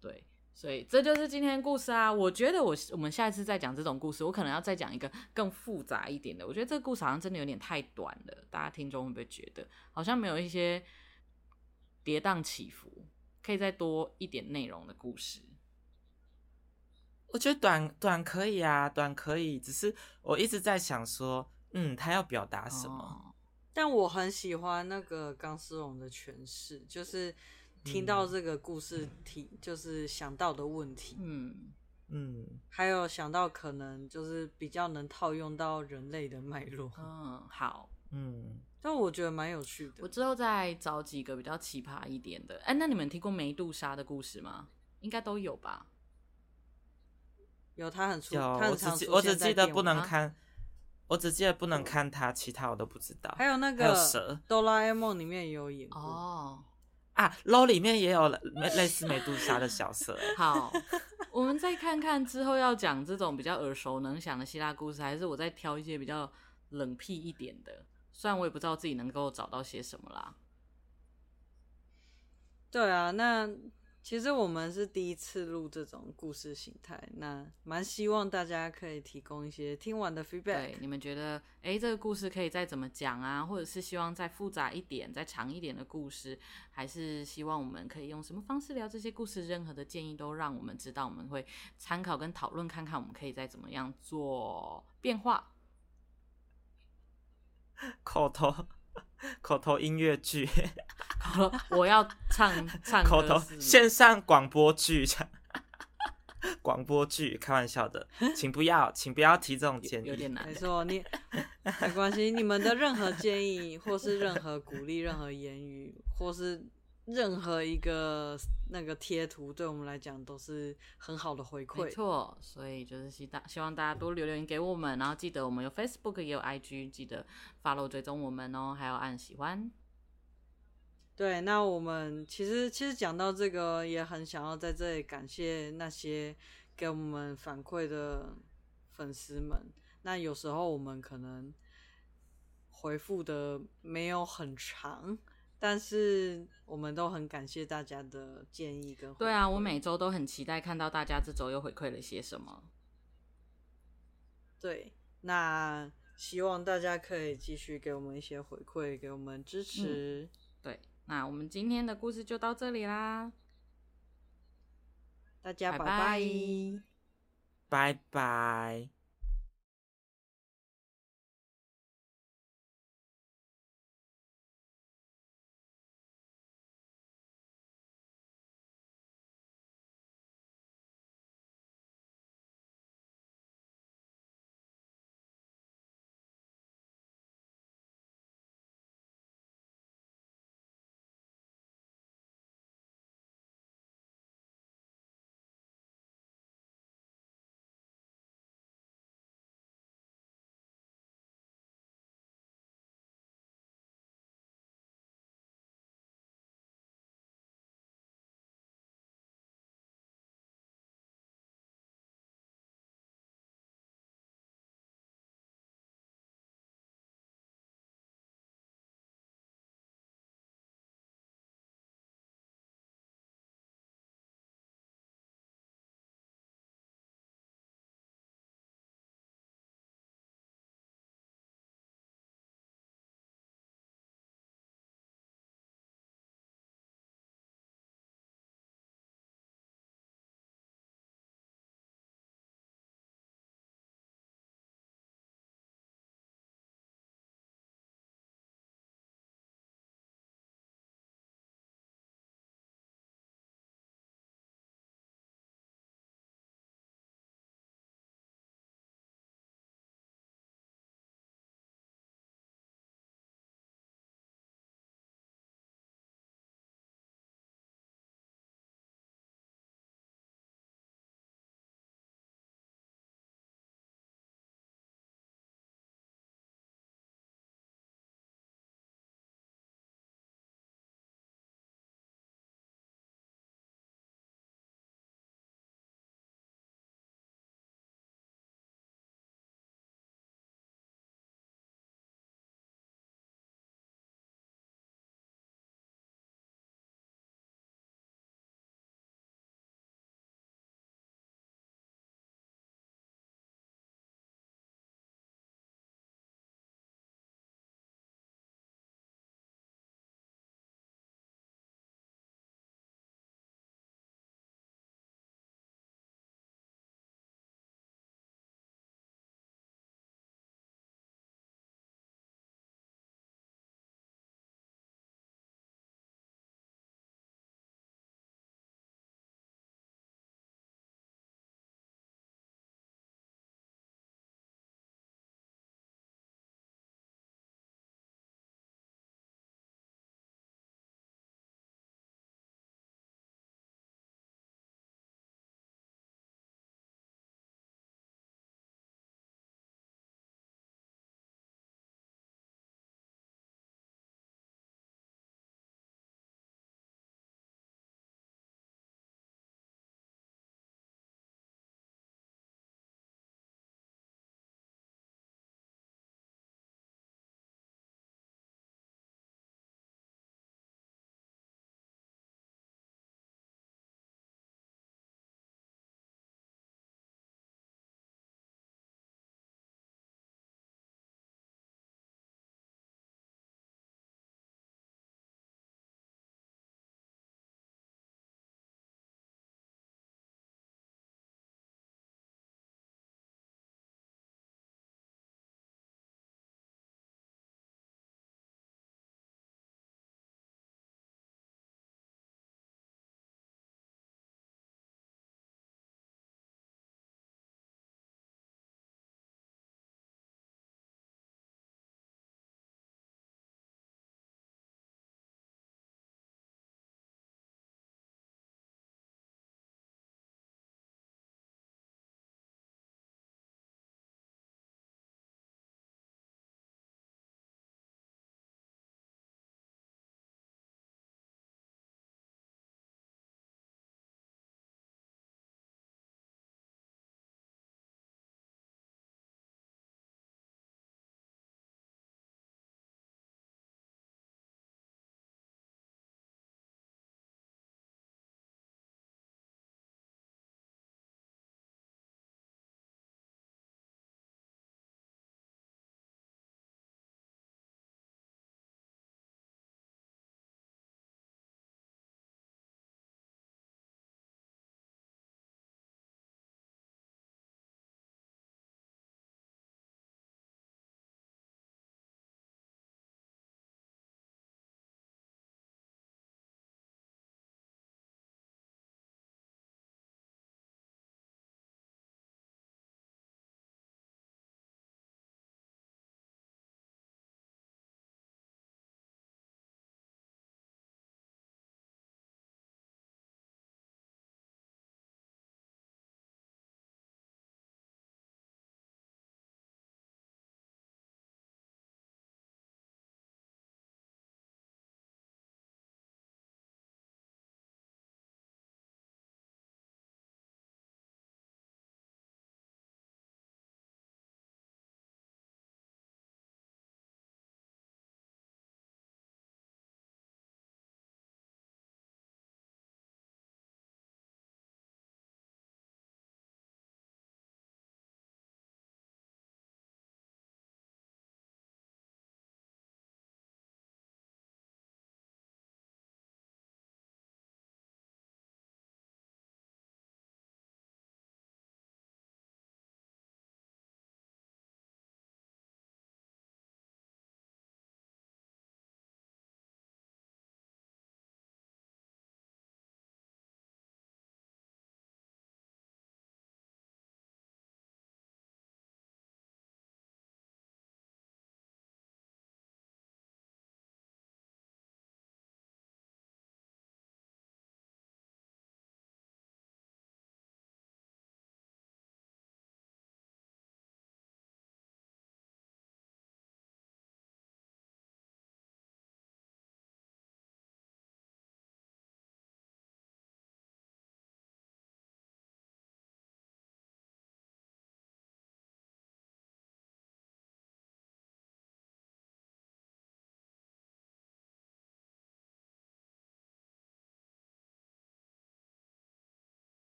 [SPEAKER 3] 对，所以这就是今天故事啊。我觉得我我们下一次再讲这种故事，我可能要再讲一个更复杂一点的。我觉得这个故事好像真的有点太短了，大家听众会不会觉得好像没有一些跌宕起伏，可以再多一点内容的故事？
[SPEAKER 1] 我觉得短短可以啊，短可以，只是我一直在想说，嗯，他要表达什么？哦、
[SPEAKER 2] 但我很喜欢那个钢丝绒的诠释，就是听到这个故事题，嗯、就是想到的问题，
[SPEAKER 3] 嗯
[SPEAKER 1] 嗯，
[SPEAKER 2] 还有想到可能就是比较能套用到人类的脉络。
[SPEAKER 3] 嗯，好，
[SPEAKER 1] 嗯，
[SPEAKER 2] 但我觉得蛮有趣的。
[SPEAKER 3] 我之后再找几个比较奇葩一点的。哎，那你们听过梅杜莎的故事吗？应该都有吧。
[SPEAKER 2] 有他很出，
[SPEAKER 1] 有
[SPEAKER 2] 他很
[SPEAKER 1] 我只记我只记得不能看，啊、我只记得不能看他，其他我都不知道。
[SPEAKER 2] 还有那个《哆啦 A 梦》里面也有演过
[SPEAKER 3] 哦
[SPEAKER 1] 啊，《LOL》里面也有类似美杜莎的小蛇。
[SPEAKER 3] 好，我们再看看之后要讲这种比较耳熟能详的希腊故事，还是我再挑一些比较冷僻一点的？虽然我也不知道自己能够找到些什么啦。
[SPEAKER 2] 对啊，那。其实我们是第一次录这种故事形态，那蛮希望大家可以提供一些听完的 feedback。
[SPEAKER 3] 对，你们觉得，诶，这个故事可以再怎么讲啊？或者是希望再复杂一点、再长一点的故事，还是希望我们可以用什么方式聊这些故事？任何的建议都让我们知道，我们会参考跟讨论看看，我们可以再怎么样做变化。
[SPEAKER 1] 口头。口头音乐剧，
[SPEAKER 3] 我要唱唱
[SPEAKER 1] 口头线上广播剧，广播剧，开玩笑的，请不要，请不要提这种建议，
[SPEAKER 3] 有点难。
[SPEAKER 2] 没错，你 没关系，你们的任何建议，或是任何鼓励，任何言语，或是任何一个那个贴图，对我们来讲都是很好的回馈。
[SPEAKER 3] 没错，所以就是希大希望大家多留言给我们，然后记得我们有 Facebook 也有 IG，记得 follow 追踪我们哦，还要按喜欢。
[SPEAKER 2] 对，那我们其实其实讲到这个，也很想要在这里感谢那些给我们反馈的粉丝们。那有时候我们可能回复的没有很长。但是我们都很感谢大家的建议跟。
[SPEAKER 3] 对啊，我每周都很期待看到大家这周又回馈了些什么。
[SPEAKER 2] 对，那希望大家可以继续给我们一些回馈，给我们支持。
[SPEAKER 3] 嗯。对，那我们今天的故事就到这里啦，
[SPEAKER 2] 大家拜拜，
[SPEAKER 1] 拜拜。